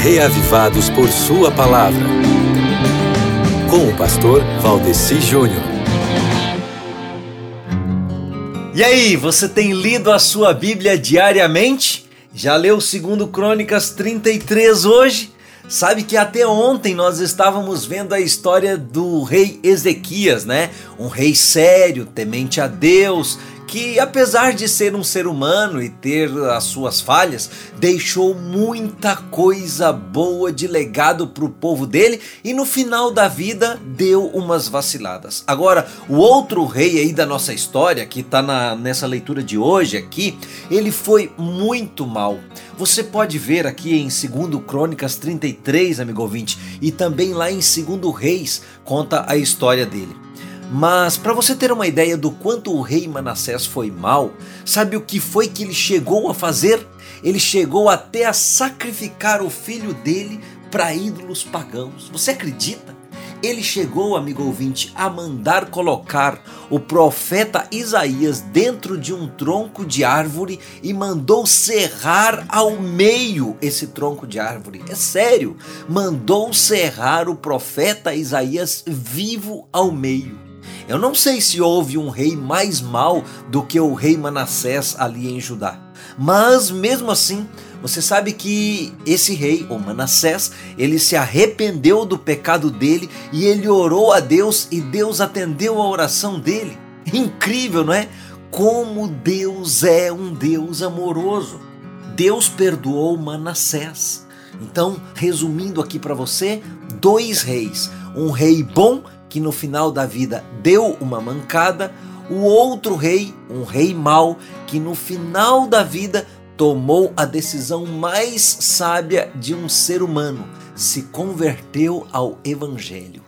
reavivados por Sua palavra. Com o pastor Valdeci Júnior. E aí, você tem lido a sua Bíblia diariamente? Já leu 2 Crônicas 33 hoje? Sabe que até ontem nós estávamos vendo a história do rei Ezequias, né? Um rei sério, temente a Deus, que apesar de ser um ser humano e ter as suas falhas, deixou muita coisa boa de legado para o povo dele e no final da vida deu umas vaciladas. Agora, o outro rei aí da nossa história, que está nessa leitura de hoje aqui, ele foi muito mal. Você pode ver aqui em 2 Crônicas 33, amigo ouvinte, e também lá em 2 Reis conta a história dele. Mas para você ter uma ideia do quanto o rei Manassés foi mal, sabe o que foi que ele chegou a fazer? Ele chegou até a sacrificar o filho dele para ídolos pagãos. Você acredita? Ele chegou, amigo ouvinte, a mandar colocar o profeta Isaías dentro de um tronco de árvore e mandou serrar ao meio esse tronco de árvore. É sério, mandou serrar o profeta Isaías vivo ao meio. Eu não sei se houve um rei mais mau do que o rei Manassés ali em Judá. Mas mesmo assim, você sabe que esse rei, o Manassés, ele se arrependeu do pecado dele e ele orou a Deus e Deus atendeu a oração dele. Incrível, não é? Como Deus é um Deus amoroso. Deus perdoou Manassés. Então, resumindo aqui para você, dois reis, um rei bom que no final da vida deu uma mancada, o outro rei, um rei mau, que no final da vida tomou a decisão mais sábia de um ser humano, se converteu ao evangelho.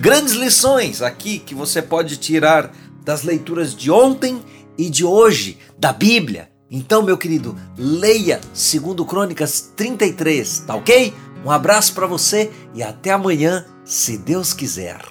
Grandes lições aqui que você pode tirar das leituras de ontem e de hoje da Bíblia. Então, meu querido, leia segundo Crônicas 33, tá OK? Um abraço para você e até amanhã, se Deus quiser.